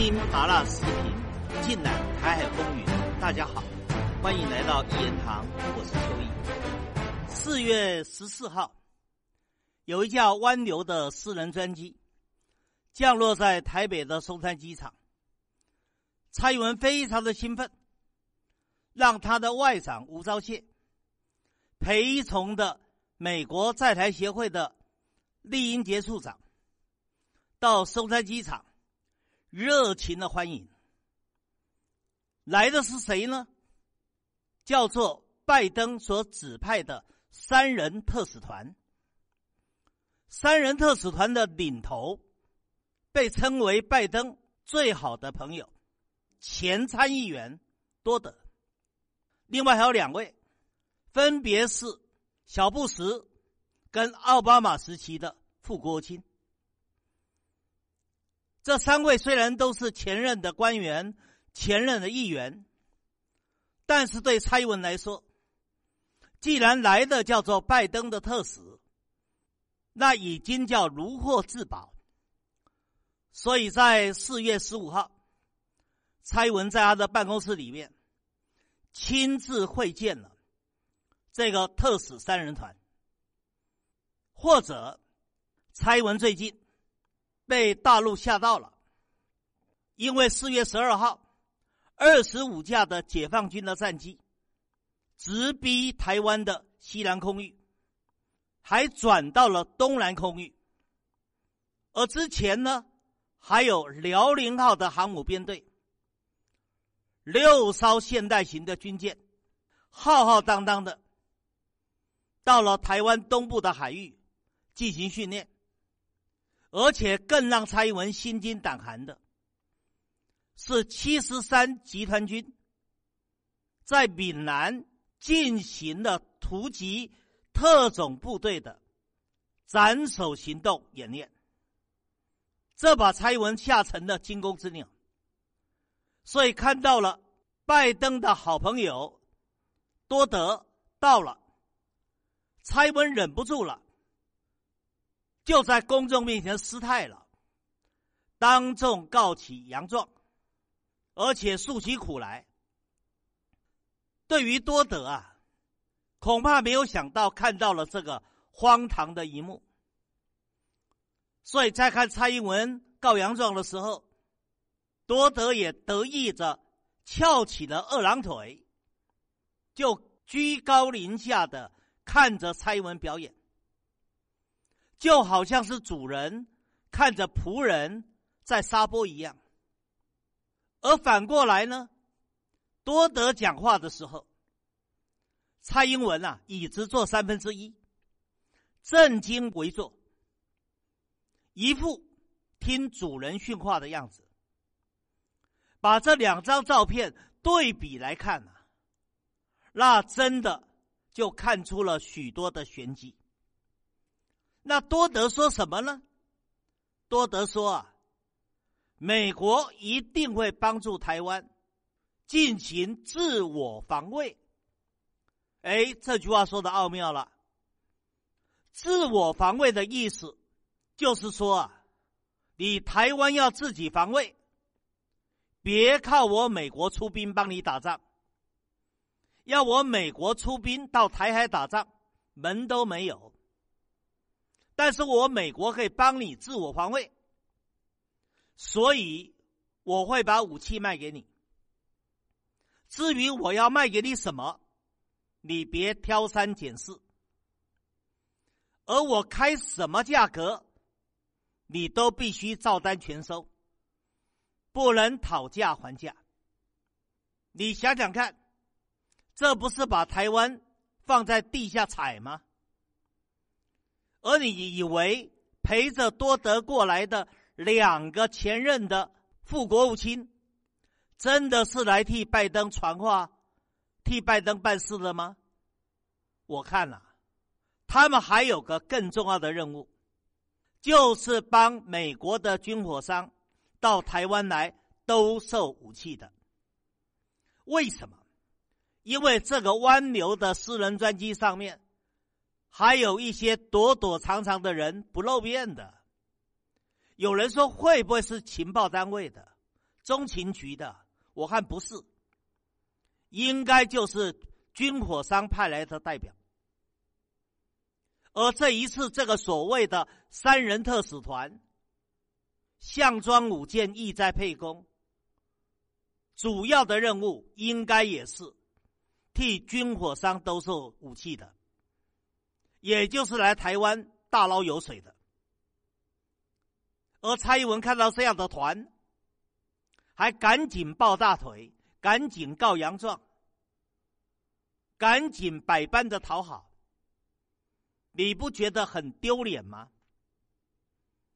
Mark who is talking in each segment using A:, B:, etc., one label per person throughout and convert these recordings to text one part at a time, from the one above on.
A: 听麻辣视频，尽览台海风云。大家好，欢迎来到一言堂，我是邱毅。四月十四号，有一架湾流的私人专机降落在台北的松山机场。蔡英文非常的兴奋，让他的外长吴钊燮陪从的美国在台协会的丽英杰处长到松山机场。热情的欢迎，来的是谁呢？叫做拜登所指派的三人特使团。三人特使团的领头被称为拜登最好的朋友，前参议员多德。另外还有两位，分别是小布什跟奥巴马时期的副国务卿。这三位虽然都是前任的官员、前任的议员，但是对蔡英文来说，既然来的叫做拜登的特使，那已经叫如获至宝。所以在四月十五号，蔡英文在他的办公室里面亲自会见了这个特使三人团，或者蔡英文最近。被大陆吓到了，因为四月十二号，二十五架的解放军的战机直逼台湾的西南空域，还转到了东南空域。而之前呢，还有辽宁号的航母编队，六艘现代型的军舰，浩浩荡荡的到了台湾东部的海域进行训练。而且更让蔡英文心惊胆寒的，是七十三集团军在闽南进行了突击特种部队的斩首行动演练，这把蔡英文吓成了惊弓之鸟。所以看到了拜登的好朋友多德到了，蔡英文忍不住了。就在公众面前失态了，当众告起洋状，而且诉起苦来。对于多德啊，恐怕没有想到看到了这个荒唐的一幕，所以在看蔡英文告洋状的时候，多德也得意着翘起了二郎腿，就居高临下的看着蔡英文表演。就好像是主人看着仆人在撒播一样，而反过来呢，多德讲话的时候，蔡英文啊，椅子坐三分之一，正襟危坐，一副听主人训话的样子。把这两张照片对比来看啊，那真的就看出了许多的玄机。那多德说什么呢？多德说啊，美国一定会帮助台湾进行自我防卫。哎，这句话说的奥妙了。自我防卫的意思就是说啊，你台湾要自己防卫，别靠我美国出兵帮你打仗。要我美国出兵到台海打仗，门都没有。但是我美国可以帮你自我防卫，所以我会把武器卖给你。至于我要卖给你什么，你别挑三拣四，而我开什么价格，你都必须照单全收，不能讨价还价。你想想看，这不是把台湾放在地下踩吗？而你以为陪着多德过来的两个前任的副国务卿，真的是来替拜登传话、替拜登办事的吗？我看了，他们还有个更重要的任务，就是帮美国的军火商到台湾来兜售武器的。为什么？因为这个湾流的私人专机上面。还有一些躲躲藏藏的人不露面的，有人说会不会是情报单位的？中情局的，我看不是，应该就是军火商派来的代表。而这一次，这个所谓的三人特使团，项庄舞剑，意在沛公，主要的任务应该也是替军火商兜售武器的，也就是来台湾大捞油水的。而蔡英文看到这样的团，还赶紧抱大腿，赶紧告洋状，赶紧百般的讨好。你不觉得很丢脸吗？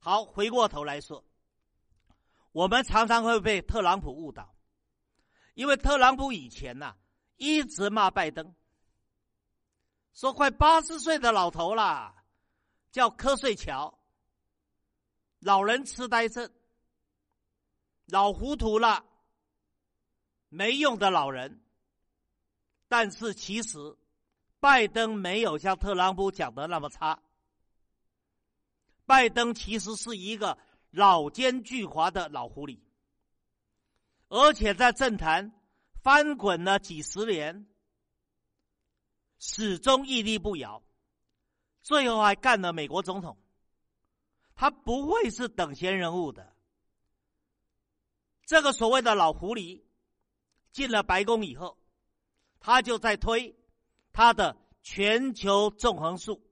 A: 好，回过头来说，我们常常会被特朗普误导，因为特朗普以前呐一直骂拜登，说快八十岁的老头啦，叫瞌睡桥，老人痴呆症，老糊涂了，没用的老人。但是其实。拜登没有像特朗普讲的那么差。拜登其实是一个老奸巨猾的老狐狸，而且在政坛翻滚了几十年，始终屹立不摇，最后还干了美国总统。他不会是等闲人物的。这个所谓的老狐狸进了白宫以后，他就在推。他的全球纵横术。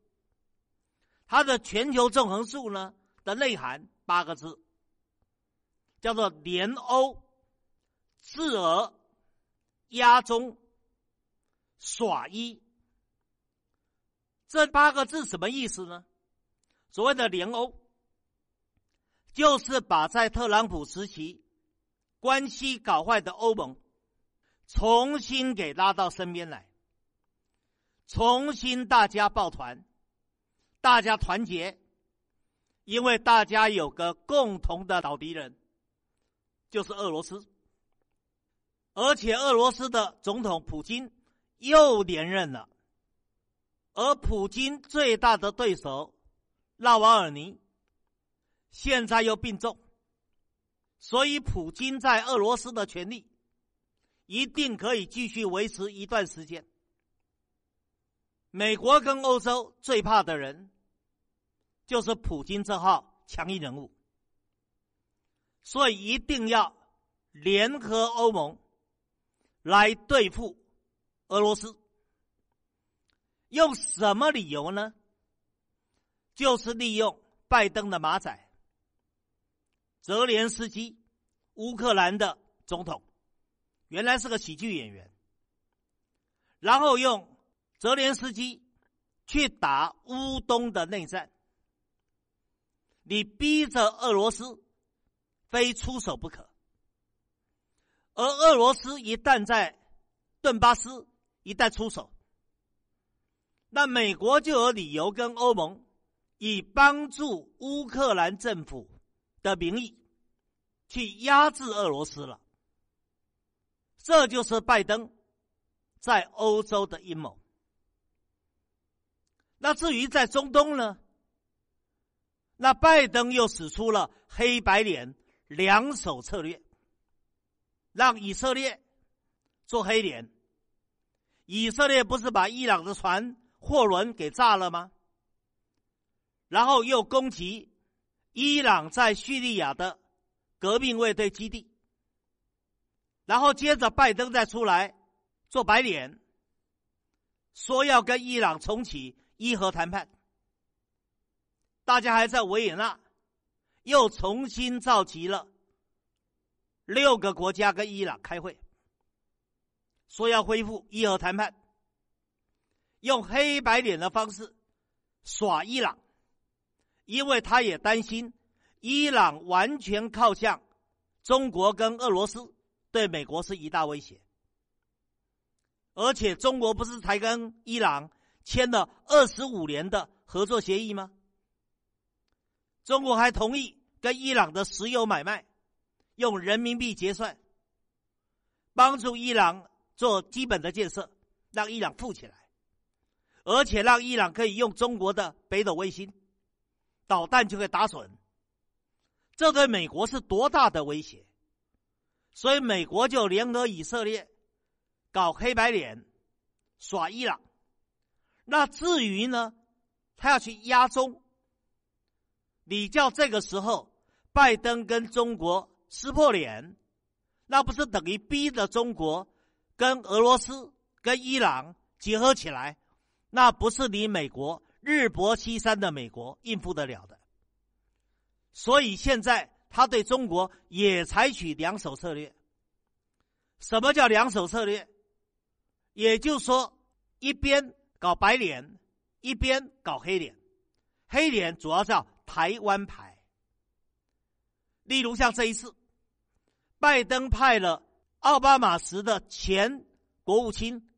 A: 他的全球纵横术呢的内涵八个字，叫做联欧、制俄、压中、耍一。这八个字什么意思呢？所谓的联欧，就是把在特朗普时期关系搞坏的欧盟，重新给拉到身边来。重新大家抱团，大家团结，因为大家有个共同的老敌人，就是俄罗斯。而且俄罗斯的总统普京又连任了，而普京最大的对手纳瓦尔尼现在又病重，所以普京在俄罗斯的权力一定可以继续维持一段时间。美国跟欧洲最怕的人，就是普京这号强硬人物，所以一定要联合欧盟来对付俄罗斯。用什么理由呢？就是利用拜登的马仔泽连斯基，乌克兰的总统，原来是个喜剧演员，然后用。泽连斯基去打乌东的内战，你逼着俄罗斯非出手不可。而俄罗斯一旦在顿巴斯一旦出手，那美国就有理由跟欧盟以帮助乌克兰政府的名义去压制俄罗斯了。这就是拜登在欧洲的阴谋。那至于在中东呢？那拜登又使出了黑白脸两手策略，让以色列做黑脸。以色列不是把伊朗的船货轮给炸了吗？然后又攻击伊朗在叙利亚的革命卫队基地，然后接着拜登再出来做白脸，说要跟伊朗重启。伊核谈判，大家还在维也纳又重新召集了六个国家跟伊朗开会，说要恢复伊核谈判，用黑白脸的方式耍伊朗，因为他也担心伊朗完全靠向中国跟俄罗斯，对美国是一大威胁，而且中国不是才跟伊朗。签了二十五年的合作协议吗？中国还同意跟伊朗的石油买卖用人民币结算，帮助伊朗做基本的建设，让伊朗富起来，而且让伊朗可以用中国的北斗卫星导弹就可以打损。这对美国是多大的威胁？所以美国就联合以色列搞黑白脸，耍伊朗。那至于呢，他要去压中，你叫这个时候拜登跟中国撕破脸，那不是等于逼着中国跟俄罗斯、跟伊朗结合起来？那不是你美国日薄西山的美国应付得了的。所以现在他对中国也采取两手策略。什么叫两手策略？也就是说，一边。搞白脸，一边搞黑脸，黑脸主要叫台湾牌。例如像这一次，拜登派了奥巴马时的前国务卿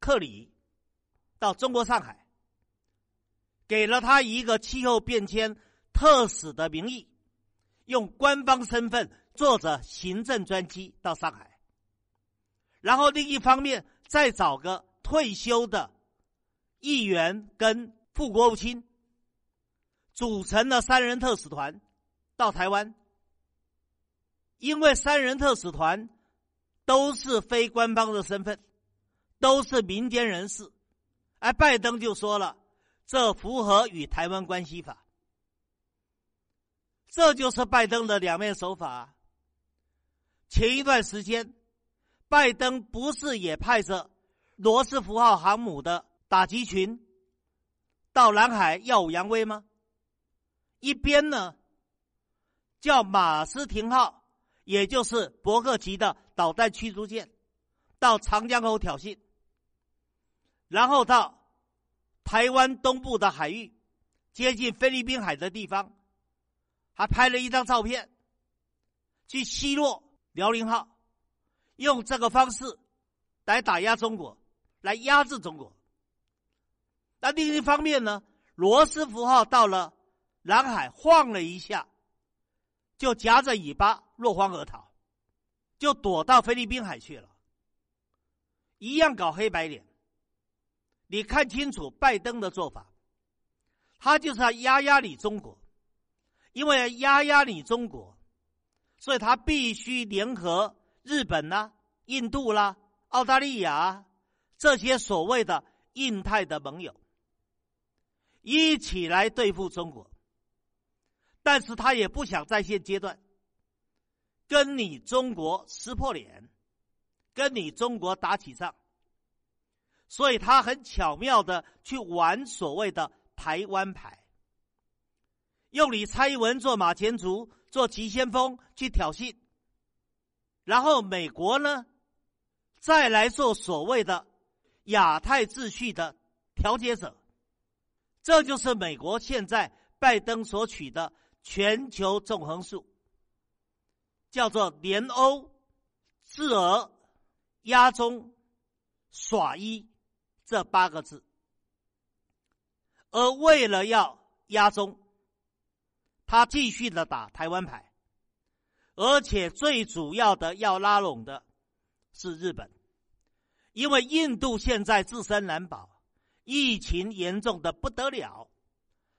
A: 克里到中国上海，给了他一个气候变迁特使的名义，用官方身份坐着行政专机到上海，然后另一方面再找个退休的。议员跟副国务卿组成了三人特使团到台湾，因为三人特使团都是非官方的身份，都是民间人士，而拜登就说了，这符合与台湾关系法，这就是拜登的两面手法。前一段时间，拜登不是也派着罗斯福号航母的？打击群到南海耀武扬威吗？一边呢叫马斯廷号，也就是伯克级的导弹驱逐舰，到长江口挑衅，然后到台湾东部的海域，接近菲律宾海的地方，还拍了一张照片，去奚落辽宁号，用这个方式来打压中国，来压制中国。那另一方面呢？罗斯福号到了南海晃了一下，就夹着尾巴落荒而逃，就躲到菲律宾海去了。一样搞黑白脸。你看清楚拜登的做法，他就是要压压你中国，因为压压你中国，所以他必须联合日本啦、印度啦、澳大利亚这些所谓的印太的盟友。一起来对付中国，但是他也不想在现阶段跟你中国撕破脸，跟你中国打起仗，所以他很巧妙的去玩所谓的台湾牌，用你蔡英文做马前卒、做急先锋去挑衅，然后美国呢再来做所谓的亚太秩序的调解者。这就是美国现在拜登所取的全球纵横术，叫做联欧、制俄、压中、耍一。这八个字。而为了要压中，他继续的打台湾牌，而且最主要的要拉拢的是日本，因为印度现在自身难保。疫情严重的不得了，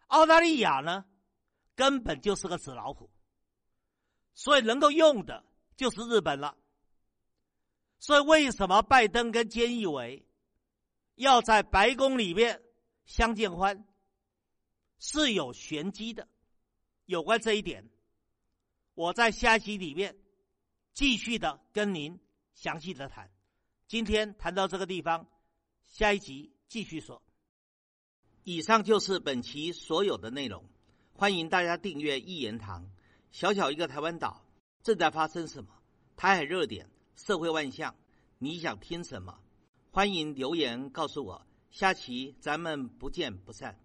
A: 澳大利亚呢，根本就是个纸老虎，所以能够用的就是日本了。所以为什么拜登跟菅义伟要在白宫里面相见欢，是有玄机的。有关这一点，我在下一集里面继续的跟您详细的谈。今天谈到这个地方，下一集。继续说，以上就是本期所有的内容。欢迎大家订阅一言堂。小小一个台湾岛，正在发生什么？台海热点，社会万象，你想听什么？欢迎留言告诉我。下期咱们不见不散。